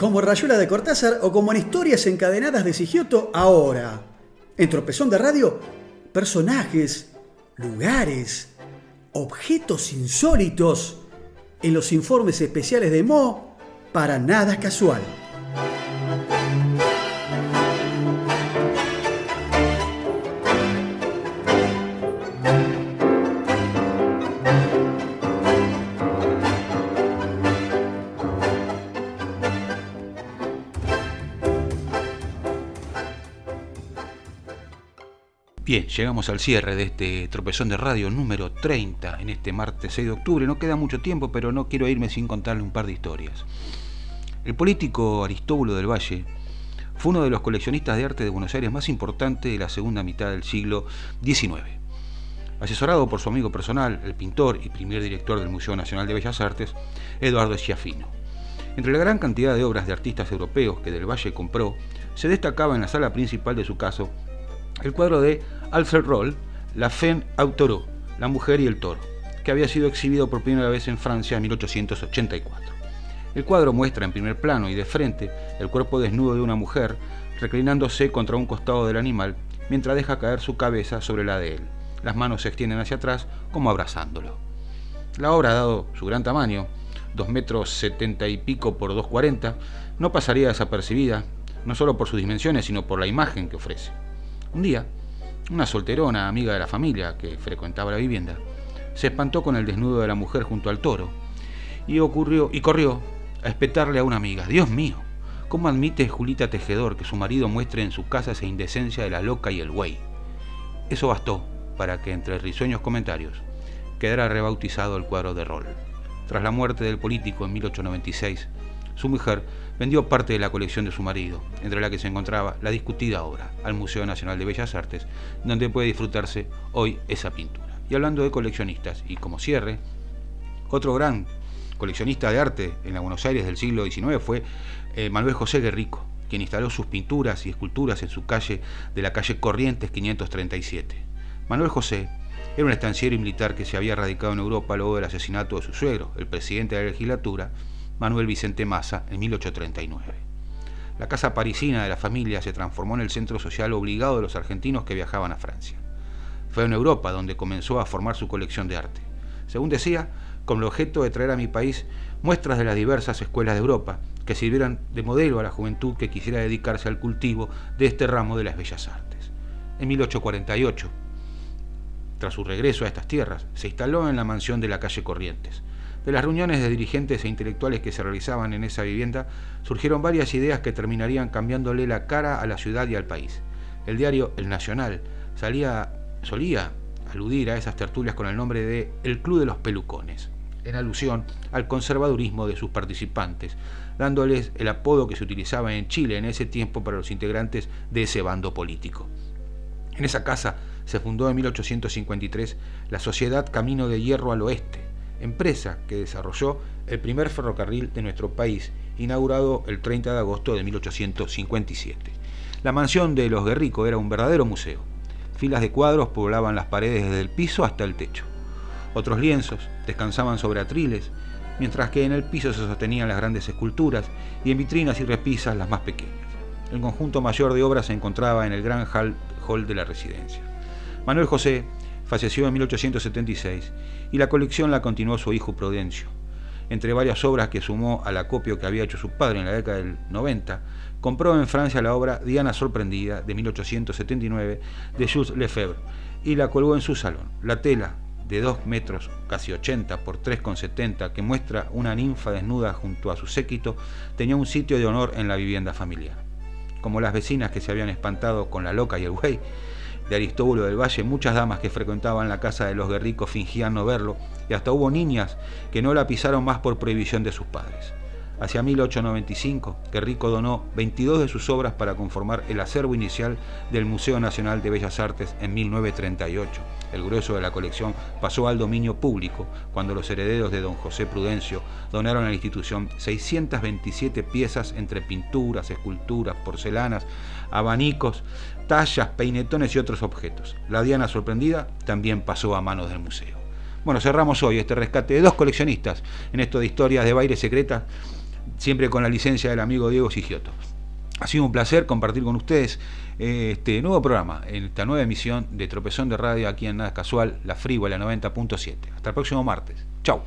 como Rayuela de Cortázar o como en Historias Encadenadas de Sigioto ahora. En Tropezón de Radio, personajes, lugares, objetos insólitos. En los informes especiales de Mo, para nada casual. Bien, llegamos al cierre de este tropezón de radio número 30 en este martes 6 de octubre. No queda mucho tiempo, pero no quiero irme sin contarle un par de historias. El político Aristóbulo del Valle fue uno de los coleccionistas de arte de Buenos Aires más importantes de la segunda mitad del siglo XIX. Asesorado por su amigo personal, el pintor y primer director del Museo Nacional de Bellas Artes, Eduardo Schiaffino. Entre la gran cantidad de obras de artistas europeos que del Valle compró, se destacaba en la sala principal de su caso el cuadro de Alfred Roll, La Femme Autoro, La Mujer y el Toro, que había sido exhibido por primera vez en Francia en 1884. El cuadro muestra en primer plano y de frente el cuerpo desnudo de una mujer reclinándose contra un costado del animal mientras deja caer su cabeza sobre la de él. Las manos se extienden hacia atrás como abrazándolo. La obra, dado su gran tamaño, 2 metros 70 y pico por 2,40, no pasaría desapercibida, no solo por sus dimensiones, sino por la imagen que ofrece. Un día, una solterona amiga de la familia que frecuentaba la vivienda se espantó con el desnudo de la mujer junto al toro y ocurrió y corrió a espetarle a una amiga. Dios mío, ¿cómo admite Julita Tejedor que su marido muestre en su casa esa indecencia de la loca y el güey? Eso bastó para que entre risueños comentarios quedara rebautizado el cuadro de rol. Tras la muerte del político en 1896, su mujer vendió parte de la colección de su marido, entre la que se encontraba la discutida obra, al Museo Nacional de Bellas Artes, donde puede disfrutarse hoy esa pintura. Y hablando de coleccionistas, y como cierre, otro gran coleccionista de arte en la Buenos Aires del siglo XIX fue eh, Manuel José Guerrico, quien instaló sus pinturas y esculturas en su calle de la calle Corrientes 537. Manuel José era un estanciero y militar que se había radicado en Europa luego del asesinato de su suegro, el presidente de la legislatura, Manuel Vicente Massa en 1839. La casa parisina de la familia se transformó en el centro social obligado de los argentinos que viajaban a Francia. Fue en Europa donde comenzó a formar su colección de arte. Según decía, con el objeto de traer a mi país muestras de las diversas escuelas de Europa que sirvieran de modelo a la juventud que quisiera dedicarse al cultivo de este ramo de las bellas artes. En 1848, tras su regreso a estas tierras, se instaló en la mansión de la calle Corrientes, de las reuniones de dirigentes e intelectuales que se realizaban en esa vivienda surgieron varias ideas que terminarían cambiándole la cara a la ciudad y al país. El diario El Nacional solía aludir a esas tertulias con el nombre de El Club de los Pelucones, en alusión al conservadurismo de sus participantes, dándoles el apodo que se utilizaba en Chile en ese tiempo para los integrantes de ese bando político. En esa casa se fundó en 1853 la Sociedad Camino de Hierro al Oeste, empresa que desarrolló el primer ferrocarril de nuestro país, inaugurado el 30 de agosto de 1857. La mansión de los Guerrico era un verdadero museo. Filas de cuadros poblaban las paredes desde el piso hasta el techo. Otros lienzos descansaban sobre atriles, mientras que en el piso se sostenían las grandes esculturas y en vitrinas y repisas las más pequeñas. El conjunto mayor de obras se encontraba en el gran hall de la residencia. Manuel José falleció en 1876 y la colección la continuó su hijo Prudencio. Entre varias obras que sumó al acopio que había hecho su padre en la década del 90, compró en Francia la obra Diana Sorprendida de 1879 de Jules Lefebvre y la colgó en su salón. La tela de 2 metros, casi 80 por 3,70, que muestra una ninfa desnuda junto a su séquito, tenía un sitio de honor en la vivienda familiar. Como las vecinas que se habían espantado con la loca y el güey, de Aristóbulo del Valle, muchas damas que frecuentaban la casa de los guerricos fingían no verlo, y hasta hubo niñas que no la pisaron más por prohibición de sus padres. Hacia 1895, Guerrico donó 22 de sus obras para conformar el acervo inicial del Museo Nacional de Bellas Artes en 1938. El grueso de la colección pasó al dominio público cuando los herederos de don José Prudencio donaron a la institución 627 piezas entre pinturas, esculturas, porcelanas, abanicos, tallas, peinetones y otros objetos. La Diana sorprendida también pasó a manos del museo. Bueno, cerramos hoy este rescate de dos coleccionistas en esto de historias de baile secreta siempre con la licencia del amigo Diego Sigioto. Ha sido un placer compartir con ustedes eh, este nuevo programa, esta nueva emisión de Tropezón de Radio aquí en Nada Casual, la Frívola 90.7. Hasta el próximo martes. Chau.